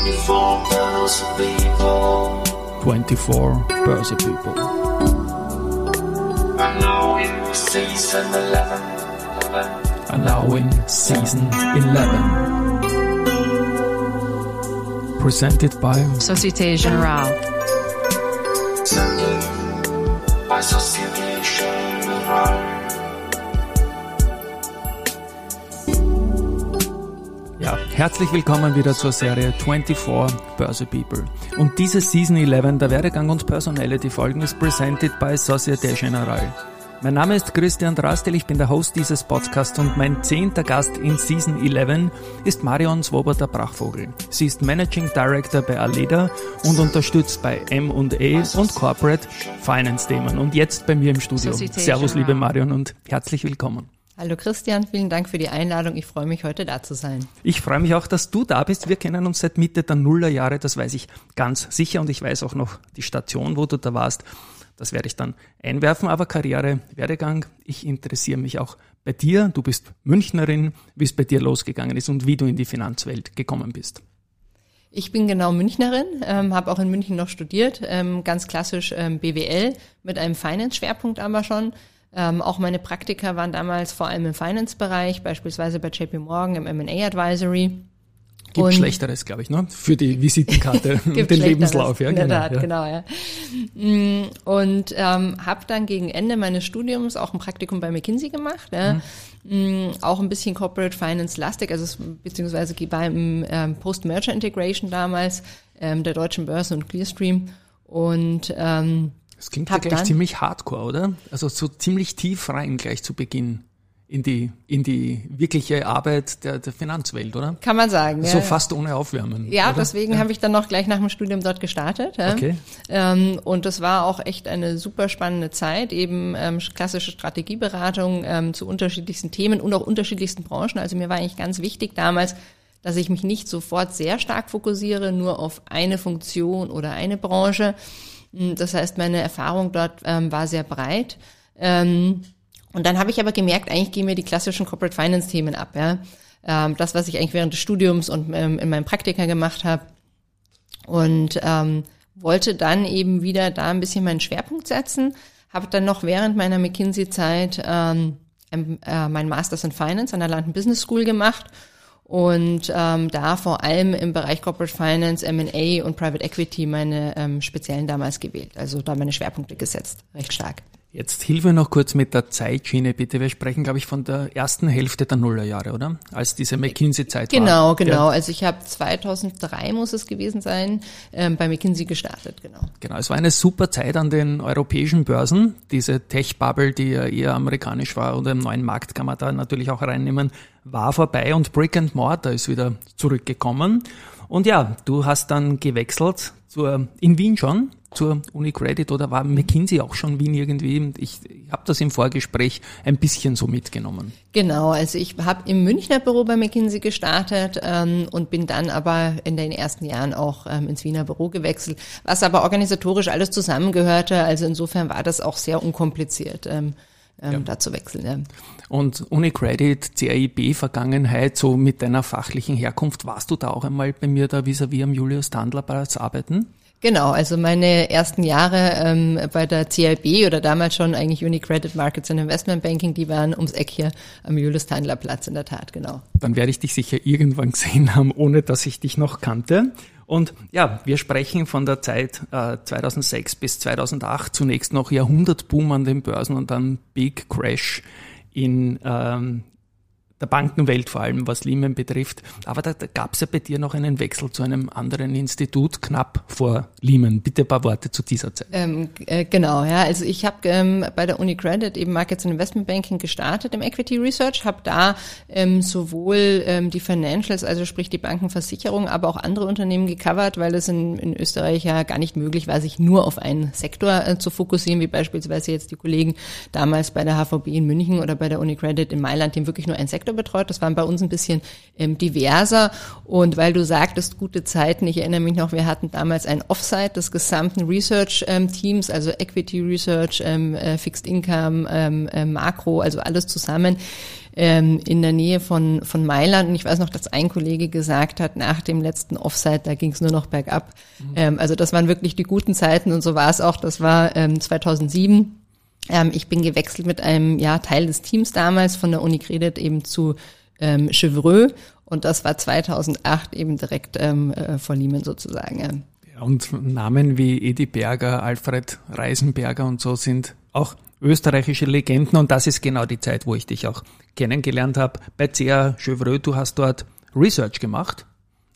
24 Börse People. 24 Börse People. And now in season 11. 11. Allowing Season 11. Presented by Société Générale. Presented by Société herzlich willkommen wieder zur Serie 24 Börse People. Und diese Season 11 der Werdegang und Personality Folgen ist presented by Societe Generale. Mein Name ist Christian Drastel, ich bin der Host dieses Podcasts und mein zehnter Gast in Season 11 ist Marion Swoboda Brachvogel. Sie ist Managing Director bei Aleda und unterstützt bei M&A und Corporate Finance Themen und jetzt bei mir im Studio. Servus liebe. Marion und herzlich willkommen. Hallo Christian, vielen Dank für die Einladung. Ich freue mich, heute da zu sein. Ich freue mich auch, dass du da bist. Wir kennen uns seit Mitte der Nullerjahre, das weiß ich ganz sicher und ich weiß auch noch die Station, wo du da warst. Das werde ich dann einwerfen, aber Karriere, Werdegang, ich interessiere mich auch bei dir. Du bist Münchnerin, wie es bei dir losgegangen ist und wie du in die Finanzwelt gekommen bist. Ich bin genau Münchnerin, ähm, habe auch in München noch studiert, ähm, ganz klassisch ähm, BWL mit einem Finance-Schwerpunkt aber schon. Ähm, auch meine Praktika waren damals vor allem im Finance-Bereich, beispielsweise bei JP Morgan im M&A Advisory. Gibt Und- Schlechteres, glaube ich, ne? Für die Visitenkarte und den Lebenslauf, ja, in der genau. Tat, ja. genau, ja. Mm, Und ähm, habe dann gegen Ende meines Studiums auch ein Praktikum bei McKinsey gemacht, ja. Mm, auch ein bisschen Corporate Finance lastig, also beziehungsweise beim ähm, Post-Merger Integration damals ähm, der Deutschen Börse und Clearstream und ähm, Das klingt ja gleich ziemlich hardcore, oder? Also so ziemlich tief rein gleich zu Beginn in die, in die wirkliche Arbeit der, der Finanzwelt, oder? kann man sagen. So ja. fast ohne Aufwärmen. Ja, oder? deswegen habe ich dann noch gleich nach dem Studium dort gestartet. Ja. Okay. Ähm, und das war auch echt eine super spannende Zeit, eben ähm, klassische Strategieberatung ähm, zu unterschiedlichsten Themen und auch unterschiedlichsten Branchen. Also mir war eigentlich ganz wichtig damals, dass ich mich nicht sofort sehr stark fokussiere, nur auf eine Funktion oder eine Branche. Mm, Das heißt, meine Erfahrung dort ähm, war sehr breit. Ähm, und dann habe ich aber gemerkt, eigentlich gehen mir die klassischen Corporate Finance Themen ab. Ja? Ähm, das, was ich eigentlich während des Studiums und ähm, in meinem Praktika gemacht habe. Und ähm, wollte dann eben wieder da ein bisschen meinen Schwerpunkt setzen. Habe dann noch während meiner McKinsey-Zeit ähm, äh, mein Masters in Finance an der London Business School gemacht und ähm, da vor allem im Bereich Corporate Finance, M&A und Private Equity meine ähm, speziellen damals gewählt. Also da meine Schwerpunkte gesetzt, recht stark. Jetzt hilf mir noch kurz mit der Zeitschiene, bitte. Wir sprechen, glaube ich, von der ersten Hälfte der Nullerjahre, oder? Als diese McKinsey-Zeit war. Genau, genau. Ja, Also ich habe 2003 muss es gewesen sein, ähm, bei McKinsey gestartet, genau. genau. Es war eine super Zeit an den europäischen Börsen. Diese Tech-Bubble, die ja eher amerikanisch war oder im neuen Markt kann man da natürlich auch reinnehmen, war vorbei und Brick and Mortar ist wieder zurückgekommen. Und ja, du hast dann gewechselt zur, in Wien schon, zur Unicredit oder war McKinsey auch schon Wien irgendwie? Ich, ich habe das im Vorgespräch ein bisschen so mitgenommen. Genau, also ich habe im Münchner Büro bei McKinsey gestartet ähm, und bin dann aber in den ersten Jahren auch ähm, ins Wiener Büro gewechselt, was aber organisatorisch alles zusammengehörte. Also insofern war das auch sehr unkompliziert, ähm, ähm, da zu wechseln. Ja. Und Unicredit, CAIB, Vergangenheit, so mit deiner fachlichen Herkunft, warst du da auch einmal bei mir da vis-à-vis am Julius-Tandler-Platz arbeiten? Genau, also meine ersten Jahre ähm, bei der CIB oder damals schon eigentlich Unicredit Markets and Investment Banking, die waren ums Eck hier am Julius-Tandler-Platz in der Tat, genau. Dann werde ich dich sicher irgendwann gesehen haben, ohne dass ich dich noch kannte. Und ja, wir sprechen von der Zeit äh, 2006 bis 2008, zunächst noch Jahrhundertboom an den Börsen und dann Big Crash in ähm, der Bankenwelt vor allem, was Lehman betrifft. Aber da, da gab es ja bei dir noch einen Wechsel zu einem anderen Institut knapp vor Lehman. Bitte ein paar Worte zu dieser Zeit. Ähm, äh, genau, ja. Also ich habe ähm, bei der UniCredit eben Markets and Investment Banking gestartet im Equity Research, habe da ähm, sowohl ähm, die Financials, also sprich die Bankenversicherung, aber auch andere Unternehmen gecovert, weil es in, in Österreich ja gar nicht möglich war, sich nur auf einen Sektor äh, zu fokussieren, wie beispielsweise jetzt die Kollegen damals bei der HVB in München oder bei der UniCredit in Mailand, die wirklich nur einen Sektor betreut. Das waren bei uns ein bisschen ähm, diverser. Und weil du sagtest, gute Zeiten, ich erinnere mich noch, wir hatten damals ein Offsite des gesamten Research-Teams, also Equity Research, ähm, äh, Fixed Income, ähm, äh, Makro, also alles zusammen. ähm, in der Nähe von, von Mailand. Und ich weiß noch, dass ein Kollege gesagt hat, nach dem letzten Offside, da ging es nur noch bergab. Mhm. Ähm, also das waren wirklich die guten Zeiten und so war es auch. Das war ähm, 2007. Ähm, ich bin gewechselt mit einem ja, Teil des Teams damals von der Uni Credit eben zu ähm, Chevreux und das war 2008 eben direkt ähm, äh, vor Lehman sozusagen. Ja. Und Namen wie Edi Berger, Alfred Reisenberger und so sind auch österreichische Legenden und das ist genau die Zeit, wo ich dich auch kennengelernt habe. Bei CA Chevreux, du hast dort Research gemacht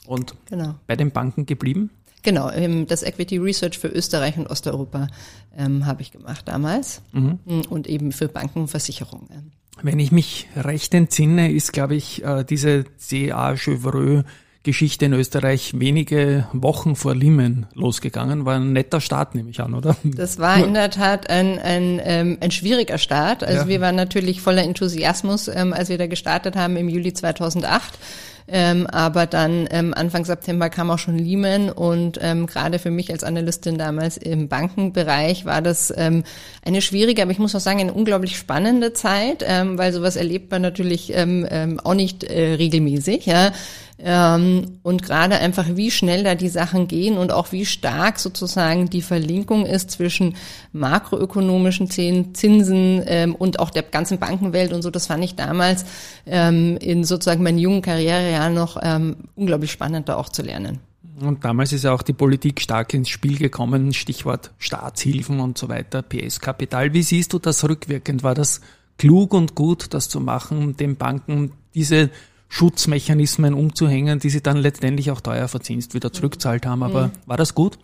und genau. bei den Banken geblieben? Genau, das Equity Research für Österreich und Osteuropa ähm, habe ich gemacht damals mhm. und eben für Banken und Versicherungen. Wenn ich mich recht entsinne, ist, glaube ich, äh, diese CA Chevreux Geschichte in Österreich wenige Wochen vor Lehman losgegangen. War ein netter Start, nehme ich an, oder? Das war in der Tat ein, ein, ähm, ein schwieriger Start. Also ja. wir waren natürlich voller Enthusiasmus, ähm, als wir da gestartet haben im Juli 2008. Ähm, aber dann ähm, Anfang September kam auch schon Lehman und ähm, gerade für mich als Analystin damals im Bankenbereich war das ähm, eine schwierige, aber ich muss auch sagen, eine unglaublich spannende Zeit, ähm, weil sowas erlebt man natürlich ähm, ähm, auch nicht äh, regelmäßig. Ja. Ähm, und gerade einfach, wie schnell da die Sachen gehen und auch wie stark sozusagen die Verlinkung ist zwischen makroökonomischen Zinsen ähm, und auch der ganzen Bankenwelt und so, das fand ich damals ähm, in sozusagen meinen jungen Karrierejahren noch ähm, unglaublich spannend, da auch zu lernen. Und damals ist ja auch die Politik stark ins Spiel gekommen, Stichwort Staatshilfen und so weiter, PS-Kapital. Wie siehst du das rückwirkend? War das klug und gut, das zu machen, den Banken diese Schutzmechanismen umzuhängen, die sie dann letztendlich auch teuer verzinst wieder zurückzahlt haben. Aber mhm. war das gut?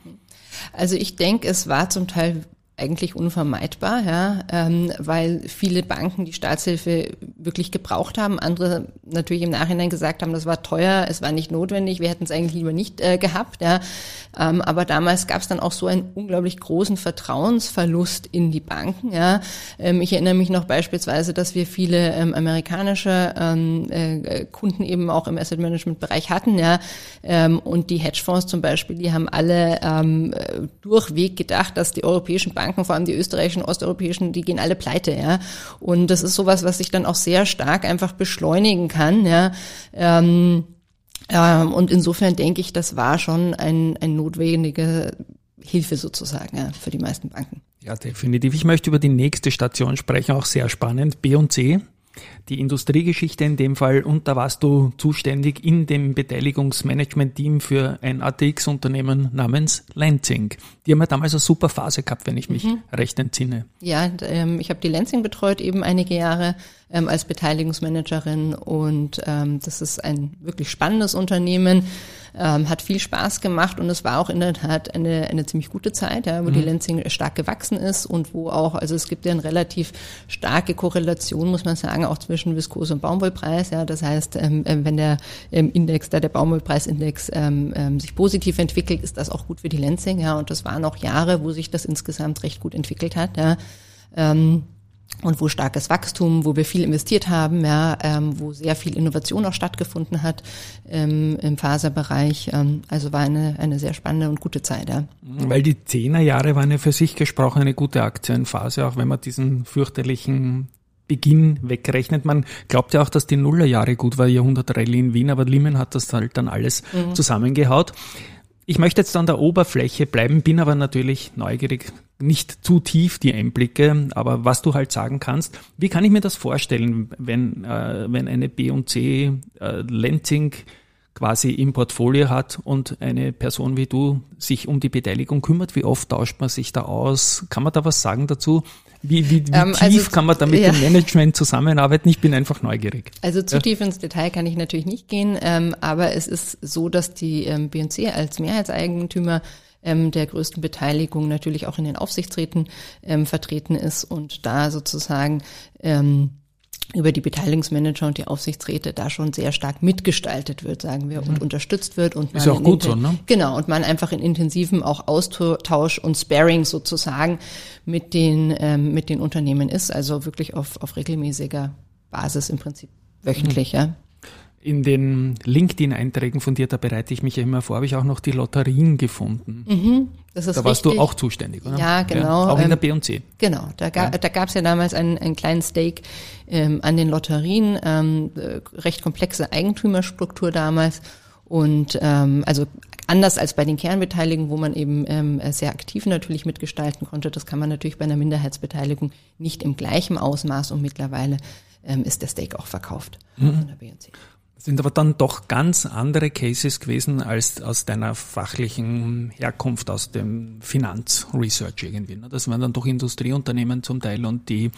Also ich denke, es war zum Teil eigentlich unvermeidbar, ja, ähm, weil viele Banken die Staatshilfe wirklich gebraucht haben, andere natürlich im Nachhinein gesagt haben, das war teuer, es war nicht notwendig, wir hätten es eigentlich lieber nicht äh, gehabt, ja. Ähm, aber damals gab es dann auch so einen unglaublich großen Vertrauensverlust in die Banken, ja. Ähm, ich erinnere mich noch beispielsweise, dass wir viele ähm, amerikanische ähm, äh, Kunden eben auch im Asset Management Bereich hatten, ja, ähm, und die Hedgefonds zum Beispiel, die haben alle ähm, durchweg gedacht, dass die europäischen Banken Banken, vor allem die österreichischen, osteuropäischen, die gehen alle pleite, ja. Und das ist sowas, was sich dann auch sehr stark einfach beschleunigen kann, ja. Ähm, ähm, und insofern denke ich, das war schon ein, ein notwendige Hilfe sozusagen ja, für die meisten Banken. Ja, definitiv. Ich möchte über die nächste Station sprechen, auch sehr spannend. B und C die Industriegeschichte in dem Fall und da warst du zuständig in dem Beteiligungsmanagement-Team für ein ATX-Unternehmen namens Lansing. Die haben ja damals eine super Phase gehabt, wenn ich mich mhm. recht entsinne. Ja, ähm, ich habe die Lansing betreut eben einige Jahre ähm, als Beteiligungsmanagerin und ähm, das ist ein wirklich spannendes Unternehmen ähm, hat viel Spaß gemacht und es war auch in der Tat eine, eine ziemlich gute Zeit, ja, wo mhm. die Lenzing stark gewachsen ist und wo auch, also es gibt ja eine relativ starke Korrelation, muss man sagen, auch zwischen Viskose und Baumwollpreis. Ja, das heißt, ähm, äh, wenn der ähm, Index, da der Baumwollpreisindex ähm, ähm, sich positiv entwickelt, ist das auch gut für die Lenzing. Ja, und das waren auch Jahre, wo sich das insgesamt recht gut entwickelt hat. Ja. Ähm, und wo starkes Wachstum, wo wir viel investiert haben, ja, ähm, wo sehr viel Innovation auch stattgefunden hat ähm, im Faserbereich. Ähm, also war eine, eine sehr spannende und gute Zeit. Ja. Weil die Zehnerjahre waren ja für sich gesprochen eine gute Aktienphase, auch wenn man diesen fürchterlichen Beginn wegrechnet. Man glaubt ja auch, dass die Nullerjahre gut war, Jahrhundertrallye in Wien, aber Lehman hat das halt dann alles mhm. zusammengehaut. Ich möchte jetzt an der Oberfläche bleiben, bin aber natürlich neugierig, nicht zu tief die Einblicke, aber was du halt sagen kannst, wie kann ich mir das vorstellen, wenn, äh, wenn eine B und C äh, Lenzing quasi im Portfolio hat und eine Person wie du sich um die Beteiligung kümmert, wie oft tauscht man sich da aus? Kann man da was sagen dazu? Wie, wie, wie ähm, tief also, kann man da mit ja. dem Management zusammenarbeiten? Ich bin einfach neugierig. Also zu ja. tief ins Detail kann ich natürlich nicht gehen, ähm, aber es ist so, dass die ähm, BNC als Mehrheitseigentümer ähm, der größten Beteiligung natürlich auch in den Aufsichtsräten ähm, vertreten ist und da sozusagen ähm, über die Beteiligungsmanager und die Aufsichtsräte da schon sehr stark mitgestaltet wird, sagen wir, und mhm. unterstützt wird und man ist auch gut so, ne? Genau und man einfach in intensiven auch Austausch und Sparing sozusagen mit den ähm, mit den Unternehmen ist, also wirklich auf auf regelmäßiger Basis im Prinzip wöchentlich, mhm. ja. In den LinkedIn-Einträgen von dir, da bereite ich mich ja immer vor, habe ich auch noch die Lotterien gefunden. Mhm, das ist da warst richtig. du auch zuständig, oder? Ja, genau. auch in der Ähm, B und C. Genau, da, ga, da gab es ja damals einen, einen kleinen Stake ähm, an den Lotterien, ähm, äh, recht komplexe Eigentümerstruktur damals und ähm, also anders als bei den Kernbeteiligungen, wo man eben ähm, sehr aktiv natürlich mitgestalten konnte, das kann man natürlich bei einer Minderheitsbeteiligung nicht im gleichen Ausmaß und mittlerweile ähm, ist der Stake auch verkauft von der B&C. Das sind aber dann doch ganz andere Cases gewesen als aus deiner fachlichen Herkunft, aus dem Finanzresearch irgendwie. ne? Das waren dann doch Industrieunternehmen zum Teil und die,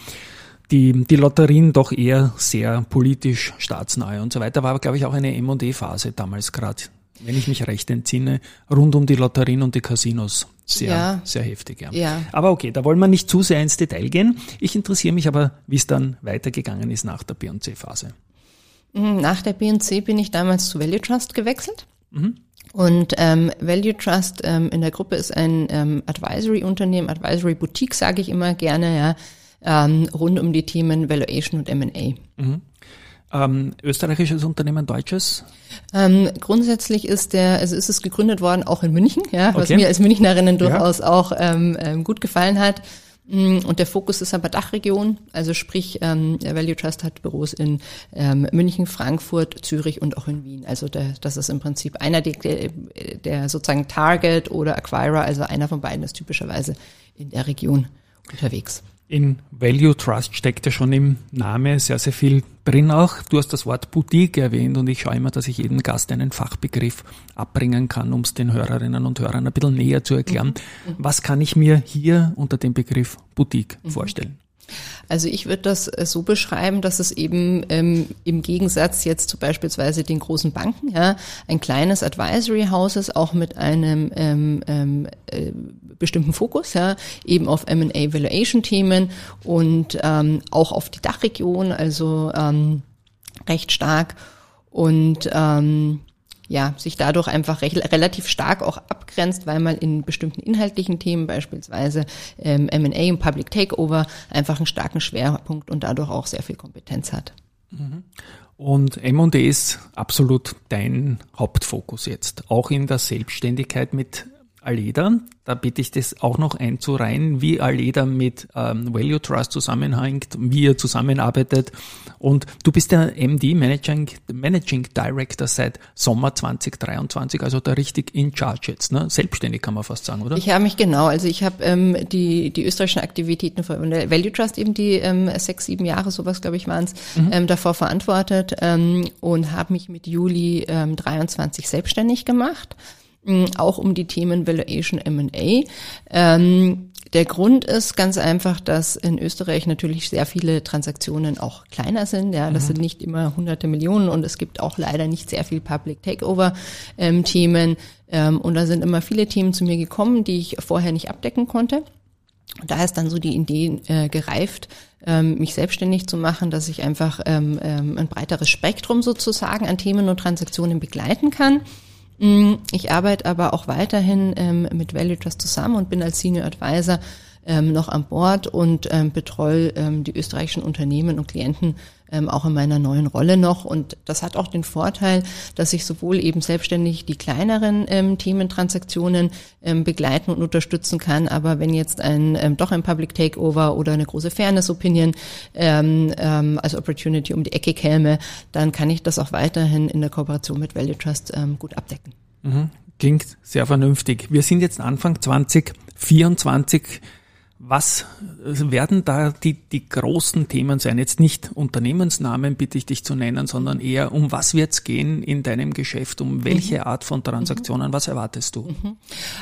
die, die Lotterien doch eher sehr politisch staatsnahe und so weiter. War aber, glaube ich, auch eine M&E-Phase damals gerade, wenn ich mich recht entsinne, rund um die Lotterien und die Casinos. Sehr, Ja. sehr heftig, ja. Ja. Aber okay, da wollen wir nicht zu sehr ins Detail gehen. Ich interessiere mich aber, wie es dann weitergegangen ist nach der B&C-Phase. Mhm, Nach der BNC bin ich damals zu Value Trust gewechselt. Und ähm, Value Trust ähm, in der Gruppe ist ein ähm, Advisory-Unternehmen, Advisory Boutique, sage ich immer gerne, ja, ähm, rund um die Themen Valuation und M&A. Ähm, österreichisches Unternehmen, deutsches? Ähm, grundsätzlich ist der, also ist es gegründet worden auch in München, ja, was Okay. mir als Münchnerinnen durchaus auch ähm, ähm, gut gefallen hat. Mm, Und der Fokus ist aber Dachregion, also sprich, ähm, Value Trust hat Büros in ähm, München, Frankfurt, Zürich und auch in Wien. Also der, das ist im Prinzip einer der, der sozusagen Target oder Acquirer, also einer von beiden ist typischerweise in der Region unterwegs. In Value Trust steckt ja schon im Name sehr, sehr viel drin auch. Du hast das Wort Boutique erwähnt und ich schaue immer, dass ich jedem Gast einen Fachbegriff abbringen kann, um es den Hörerinnen und Hörern ein bisschen näher zu erklären. Was kann ich mir hier unter dem Begriff Boutique vorstellen? Also ich würde das äh, so beschreiben, dass es eben ähm, im Gegensatz jetzt zu beispielsweise den großen Banken ja, ein kleines Advisory House ist, auch mit einem ähm, ähm, äh, bestimmten Fokus, ja, eben auf M&A Valuation Themen und ähm, auch auf die Dachregion, also ähm, recht stark und ähm, ja, sich dadurch einfach recht, relativ stark auch abgrenzt, weil man in bestimmten inhaltlichen Themen, beispielsweise ähm, M&A und Public Takeover, einfach einen starken Schwerpunkt und dadurch auch sehr viel Kompetenz hat. Und M&A ist absolut dein Hauptfokus jetzt, auch in der Selbstständigkeit mit Aleda. Da bitte ich das auch noch einzureihen, wie Aleda mit ähm, Value Trust zusammenhängt, wie ihr zusammenarbeitet. Und du bist der MD, Managing, Managing Director seit Sommer 2023, also da richtig in charge jetzt. Ne? Selbstständig kann man fast sagen, oder? Ich habe mich genau, also ich habe ähm, die, die österreichischen Aktivitäten von der Value Trust eben die ähm, sechs, sieben Jahre, sowas glaube ich waren es, ähm, davor verantwortet ähm, und habe mich mit Juli ähm, 23 selbstständig gemacht, auch um die Themen Valuation M&A. Ähm, der Grund ist ganz einfach, dass in Österreich natürlich sehr viele Transaktionen auch kleiner sind. Ja, das sind nicht immer hunderte Millionen und es gibt auch leider nicht sehr viel Public Takeover ähm, Themen. Ähm, und da sind immer viele Themen zu mir gekommen, die ich vorher nicht abdecken konnte. Und da ist dann so die Idee äh, gereift, ähm, mich selbstständig zu machen, dass ich einfach ähm, ähm, ein breiteres Spektrum sozusagen an Themen und Transaktionen begleiten kann. Mm, Ich arbeite aber auch weiterhin ähm, mit Value Trust zusammen und bin als Senior Advisor ähm, noch an Bord und ähm, betreue ähm, die österreichischen Unternehmen und Klienten ähm, auch in meiner neuen Rolle noch. Und das hat auch den Vorteil, dass ich sowohl eben selbstständig die kleineren ähm, Thementransaktionen ähm, begleiten und unterstützen kann. Aber wenn jetzt ein ähm, doch ein Public Takeover oder eine große Fairness Opinion ähm, ähm, als Opportunity um die Ecke käme, dann kann ich das auch weiterhin in der Kooperation mit Value Trust ähm, gut abdecken. Mhm. Klingt sehr vernünftig. Wir sind jetzt Anfang 2024. Was werden da die, die großen Themen sein? Jetzt nicht Unternehmensnamen bitte ich dich zu nennen, sondern eher um was wird es gehen in deinem Geschäft? Um welche Art von Transaktionen? Was erwartest du?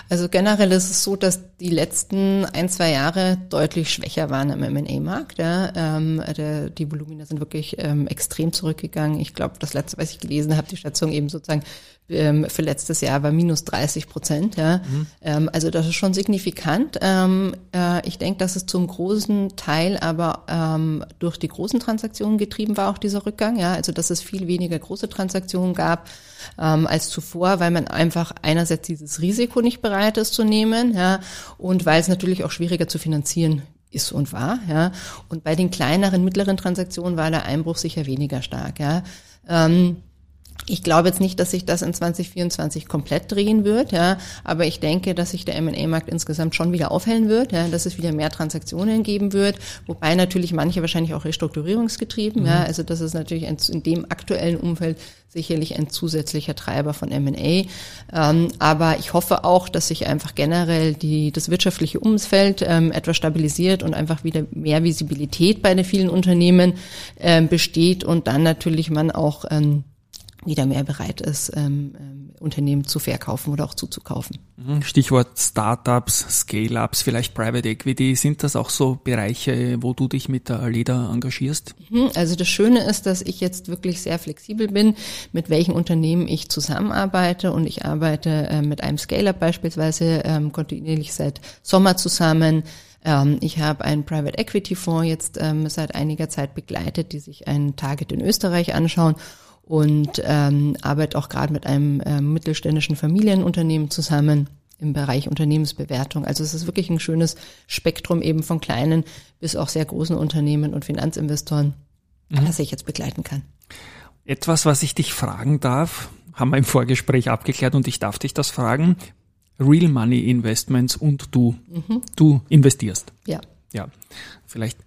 Also generell ist es so, dass die letzten ein, zwei Jahre deutlich schwächer waren im M&A-Markt. Ja. Ähm, der, die Volumina sind wirklich ähm, extrem zurückgegangen. Ich glaube, das letzte, was ich gelesen habe, die Schätzung eben sozusagen ähm, für letztes Jahr war minus 30 Prozent. Ja. Ähm, also das ist schon signifikant. Ähm, äh, ich denke, dass es zum großen Teil aber ähm, durch die großen Transaktionen getrieben war, auch dieser Rückgang. Ja. Also dass es viel weniger große Transaktionen gab ähm, als zuvor, weil man einfach einerseits dieses Risiko nicht bereit ist zu nehmen, ja, und weil es natürlich auch schwieriger zu finanzieren ist und war, ja. Und bei den kleineren, mittleren Transaktionen war der Einbruch sicher weniger stark, ja. Ähm, Ich glaube jetzt nicht, dass sich das in 2024 komplett drehen wird, ja, aber ich denke, dass sich der M&A-Markt insgesamt schon wieder aufhellen wird, ja, dass es wieder mehr Transaktionen geben wird, wobei natürlich manche wahrscheinlich auch restrukturierungsgetrieben, mhm. ja, also das ist natürlich in dem aktuellen Umfeld sicherlich ein zusätzlicher Treiber von M&A, ähm, aber ich hoffe auch, dass sich einfach generell die das wirtschaftliche Umfeld ähm, etwas stabilisiert und einfach wieder mehr Visibilität bei den vielen Unternehmen ähm, besteht und dann natürlich man auch ähm, wieder mehr bereit ist, ähm, ähm, Unternehmen zu verkaufen oder auch zuzukaufen. Mhm. Stichwort Startups, Scale-ups, vielleicht Private Equity. Sind das auch so Bereiche, wo du dich mit der Aleda engagierst? Mhm. Also das Schöne ist, dass ich jetzt wirklich sehr flexibel bin, mit welchen Unternehmen ich zusammenarbeite. Und ich arbeite äh, mit einem Scale-up beispielsweise ähm, kontinuierlich seit Sommer zusammen. Ähm, ich habe einen Private Equity Fonds jetzt ähm, seit einiger Zeit begleitet, die sich ein Target in Österreich anschauen und ähm, arbeite auch gerade mit einem äh, mittelständischen Familienunternehmen zusammen im Bereich Unternehmensbewertung. Also es ist wirklich ein schönes Spektrum eben von kleinen bis auch sehr großen Unternehmen und Finanzinvestoren, mhm. das ich jetzt begleiten kann. Etwas, was ich dich fragen darf, haben wir im Vorgespräch abgeklärt und ich darf dich das fragen. Real Money Investments und du. Mhm. Du investierst. Ja. Ja. Vielleicht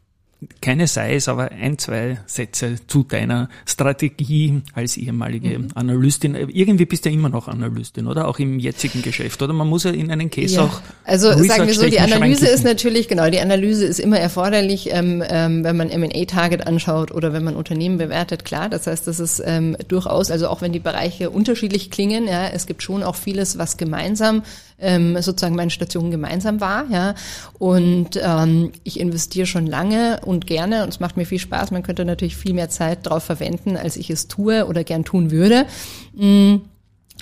keine sei es, aber ein, zwei Sätze zu deiner Strategie als ehemalige mhm. Analystin. Irgendwie bist du ja immer noch Analystin, oder? Auch im jetzigen Geschäft, oder? Man muss ja in einen Case ja. auch. Also sagen wir so, die Analyse ist natürlich, genau, die Analyse ist immer erforderlich, ähm, ähm, wenn man M&A-Target anschaut oder wenn man Unternehmen bewertet, klar. Das heißt, das ist ähm, durchaus, also auch wenn die Bereiche unterschiedlich klingen, ja, es gibt schon auch vieles, was gemeinsam ähm, sozusagen meine Station gemeinsam war, ja. Und ähm, ich investiere schon lange und gerne und es macht mir viel Spaß. Man könnte natürlich viel mehr Zeit darauf verwenden, als ich es tue oder gern tun würde. Mm,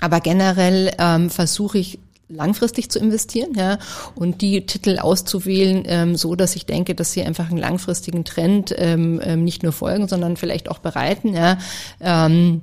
aber generell ähm, versuche ich langfristig zu investieren, ja, und die Titel auszuwählen, ähm, so dass ich denke, dass sie einfach einen langfristigen Trend ähm, ähm nicht nur folgen, sondern vielleicht auch bereiten, ja. Ähm,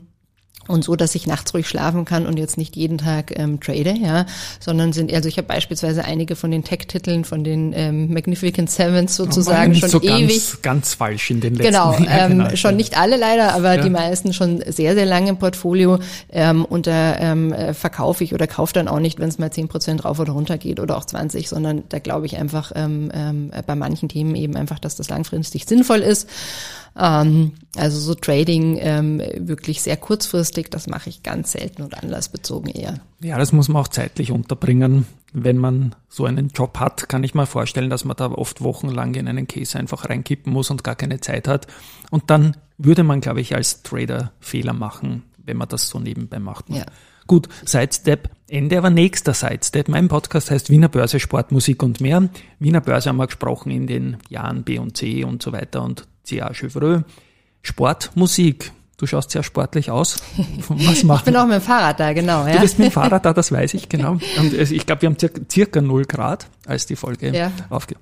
und so, dass ich nachts ruhig schlafen kann und jetzt nicht jeden Tag ähm, trade, ja, sondern sind, also ich habe beispielsweise einige von den Tech-Titeln, von den ähm, Magnificent Sevens sozusagen schon so ewig. Ganz, ganz falsch in den letzten Genau, ähm, genau. schon nicht alle leider, aber ja. die meisten schon sehr, sehr lange im Portfolio ähm, und da ähm, äh, verkaufe ich oder kaufe dann auch nicht, wenn es mal zehn Prozent rauf oder runter geht oder auch 20, sondern da glaube ich einfach ähm, ähm, bei manchen Themen eben einfach, dass das langfristig sinnvoll ist. Ähm, also so Trading ähm, wirklich sehr kurzfristig, das mache ich ganz selten und anlassbezogen eher. Ja, das muss man auch zeitlich unterbringen. Wenn man so einen Job hat, kann ich mir vorstellen, dass man da oft wochenlang in einen Case einfach reinkippen muss und gar keine Zeit hat. Und dann würde man, glaube ich, als Trader Fehler machen, wenn man das so nebenbei macht. Ja. Gut, Sidestep, Ende, aber nächster Sidestep. Mein Podcast heißt Wiener Börse, Sport, Musik und mehr. Wiener Börse haben wir gesprochen in den Jahren B und C und so weiter und CA Chevreux. Sport, Musik. Du schaust sehr sportlich aus. Was macht ich bin auch mit dem Fahrrad da, genau. Ja. Du bist mit dem Fahrrad da, das weiß ich, genau. Und ich glaube, wir haben circa, circa 0 Grad, als die Folge ja. aufgeht.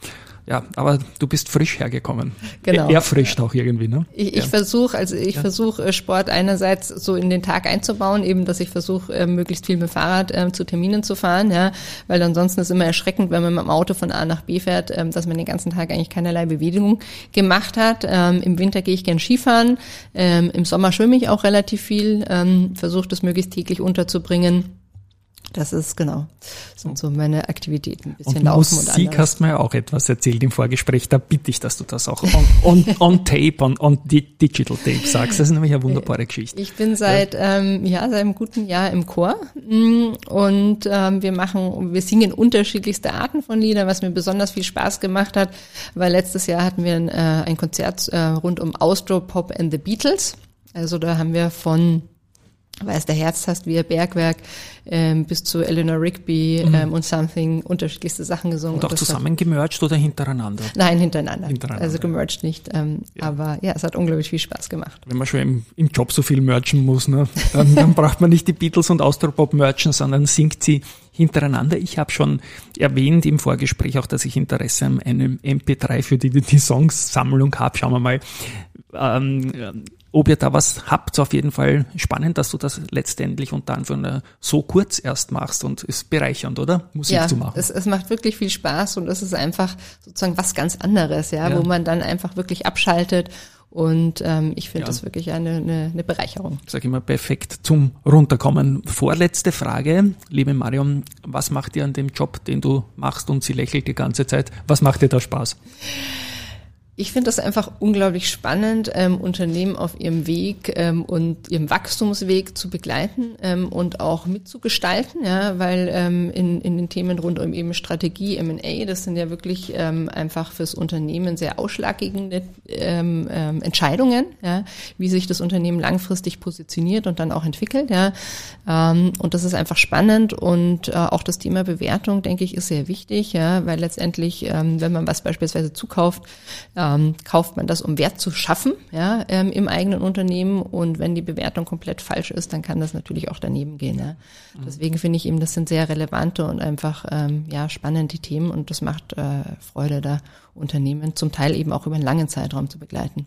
Ja, aber du bist frisch hergekommen. Genau. Erfrischt auch irgendwie, ne? Ich, ich ja. versuche, also ich ja. versuche äh, Sport einerseits so in den Tag einzubauen, eben, dass ich versuche, äh, möglichst viel mit Fahrrad äh, zu Terminen zu fahren, ja, weil ansonsten ist immer erschreckend, wenn man mit dem Auto von A nach B fährt, ähm, dass man den ganzen Tag eigentlich keinerlei Bewegung gemacht hat. Ähm, Im Winter gehe ich gern Skifahren, ähm, im Sommer schwimme ich auch relativ viel, ähm, versuche das möglichst täglich unterzubringen. Das ist genau, das sind so meine Aktivitäten. Ein bisschen und laufen Musik und Musik hast mir ja auch etwas erzählt im Vorgespräch. Da bitte ich, dass du das auch on, on, on tape, on, on digital tape sagst. Das ist nämlich eine wunderbare Geschichte. Ich bin seit ja. Ähm, ja seit einem guten Jahr im Chor mm, und ähm, wir machen, wir singen unterschiedlichste Arten von Liedern, was mir besonders viel Spaß gemacht hat, weil letztes Jahr hatten wir ein, äh, ein Konzert äh, rund um Austro Pop and the Beatles. Also da haben wir von weiß der Herz hast, wie ihr Bergwerk, ähm, bis zu Eleanor Rigby mhm. ähm, und Something unterschiedlichste Sachen gesungen. Und auch und zusammen gemerged oder hintereinander? Nein, hintereinander. hintereinander. Also gemerged nicht. Ähm, ja. Aber ja, es hat unglaublich viel Spaß gemacht. Wenn man schon im, im Job so viel merchen muss, ne, dann, dann braucht man nicht die Beatles und Austropop merchen, sondern singt sie hintereinander. Ich habe schon erwähnt im Vorgespräch auch, dass ich Interesse an einem MP3 für die, die Songsammlung habe. Schauen wir mal. Ähm, ob ihr da was habt. Auf jeden Fall spannend, dass du das letztendlich unter Anführungszeichen so kurz erst machst und ist bereichernd, oder? Musik ja, zu machen. Es, es macht wirklich viel Spaß und es ist einfach sozusagen was ganz anderes, ja, ja, wo man dann einfach wirklich abschaltet Und ähm, ich finde ja. das wirklich eine, eine, eine Bereicherung. Ich sage immer perfekt zum Runterkommen. Vorletzte Frage, liebe Marion, was macht dir an dem Job, den du machst und sie lächelt die ganze Zeit, was macht dir da Spaß? Ich finde das einfach unglaublich spannend, ähm, Unternehmen auf ihrem Weg ähm, und ihrem Wachstumsweg zu begleiten ähm, und auch mitzugestalten, ja, weil ähm, in, in den Themen rund um eben Strategie, M&A, das sind ja wirklich ähm, einfach fürs Unternehmen sehr ausschlaggebende ähm, ähm, Entscheidungen, ja, wie sich das Unternehmen langfristig positioniert und dann auch entwickelt, ja. Ähm, und das ist einfach spannend und äh, auch das Thema Bewertung, denke ich, ist sehr wichtig, ja, weil letztendlich, ähm, wenn man was beispielsweise zukauft, äh, ähm, kauft man das, um Wert zu schaffen ja, ähm, im eigenen Unternehmen. Und wenn die Bewertung komplett falsch ist, dann kann das natürlich auch daneben gehen. Ja. Mhm. Deswegen finde ich eben, das sind sehr relevante und einfach ähm, ja, spannende Themen und das macht äh, Freude, da Unternehmen zum Teil eben auch über einen langen Zeitraum zu begleiten.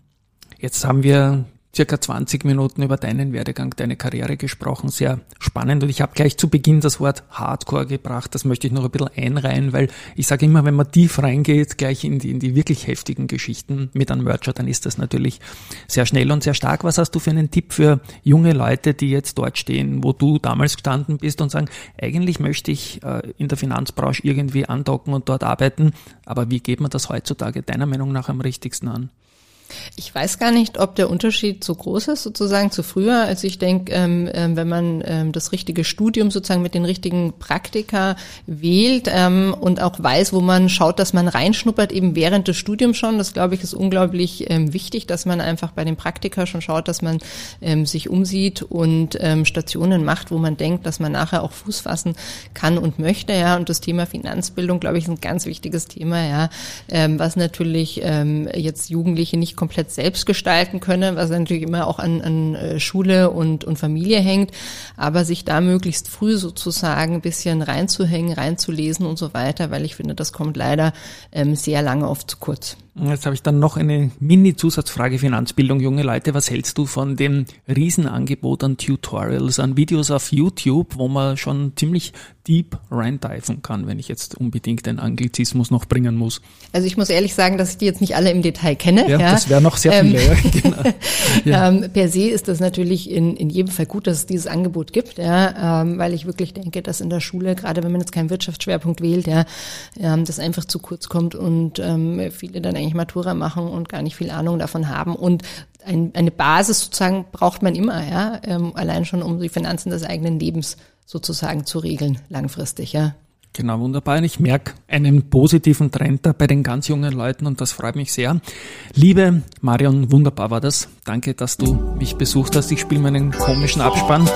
Jetzt haben wir circa 20 Minuten über deinen Werdegang, deine Karriere gesprochen. Sehr spannend. Und ich habe gleich zu Beginn das Wort Hardcore gebracht. Das möchte ich noch ein bisschen einreihen, weil ich sage immer, wenn man tief reingeht, gleich in die, in die wirklich heftigen Geschichten mit einem Merger, dann ist das natürlich sehr schnell und sehr stark. Was hast du für einen Tipp für junge Leute, die jetzt dort stehen, wo du damals gestanden bist und sagen, eigentlich möchte ich äh, in der Finanzbranche irgendwie andocken und dort arbeiten, aber wie geht man das heutzutage deiner Meinung nach am richtigsten an? Ich weiß gar nicht, ob der Unterschied so groß ist sozusagen zu früher. Also ich denke, ähm, ähm, wenn man ähm, das richtige Studium sozusagen mit den richtigen Praktika wählt ähm, und auch weiß, wo man schaut, dass man reinschnuppert, eben während des Studiums schon, das glaube ich ist unglaublich ähm, wichtig, dass man einfach bei den Praktika schon schaut, dass man ähm, sich umsieht und Stationen macht, wo man denkt, dass man nachher auch Fuß fassen kann und möchte. Ja, und das Thema Finanzbildung, glaube ich, ist ein ganz wichtiges Thema. Ja, was natürlich jetzt Jugendliche nicht komplett selbst gestalten können, was natürlich immer auch an, an äh, Schule und, und Familie hängt, aber sich da möglichst früh sozusagen ein bisschen reinzuhängen, reinzulesen und so weiter, weil ich finde, das kommt leider ähm, sehr lange oft zu kurz. Jetzt habe ich dann noch eine Mini-Zusatzfrage Finanzbildung, junge Leute. Was hältst du von dem Riesenangebot an Tutorials, an Videos auf YouTube, wo man schon ziemlich deep reindiven kann, wenn ich jetzt unbedingt den Anglizismus noch bringen muss? Also ich muss ehrlich sagen, dass ich die jetzt nicht alle im Detail kenne. Ja, ja. das wäre noch sehr viele. Ähm, genau. ja. ähm, per se ist das natürlich in, in jedem Fall gut, dass es dieses Angebot gibt, ja, ähm, weil ich wirklich denke, dass in der Schule, gerade wenn man jetzt keinen Wirtschaftsschwerpunkt wählt, ja, ähm, das einfach zu kurz kommt und ähm, viele dann eigentlich Matura machen und gar nicht viel Ahnung davon haben. Und ein, eine Basis sozusagen braucht man immer, ja, ähm, allein schon um die Finanzen des eigenen Lebens sozusagen zu regeln, langfristig, ja. Genau, wunderbar. Und ich merke einen positiven Trend da bei den ganz jungen Leuten und das freut mich sehr. Liebe Marion, wunderbar war das. Danke, dass du mich besucht hast. Ich spiele meinen komischen Abspann.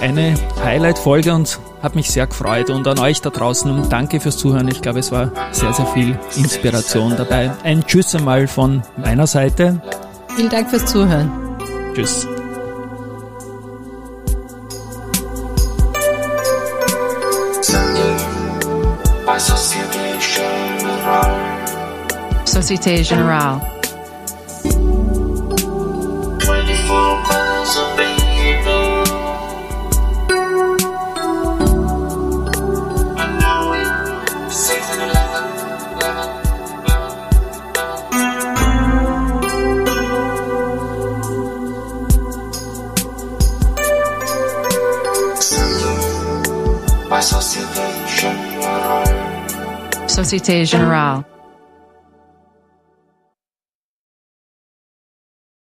Eine Highlight-Folge und hat mich sehr gefreut. Und an euch da draußen, danke fürs Zuhören. Ich glaube, es war sehr, sehr viel Inspiration dabei. Ein Tschüss einmal von meiner Seite. Vielen Dank fürs Zuhören. Tschüss. Société Générale. Société Générale. Société Générale.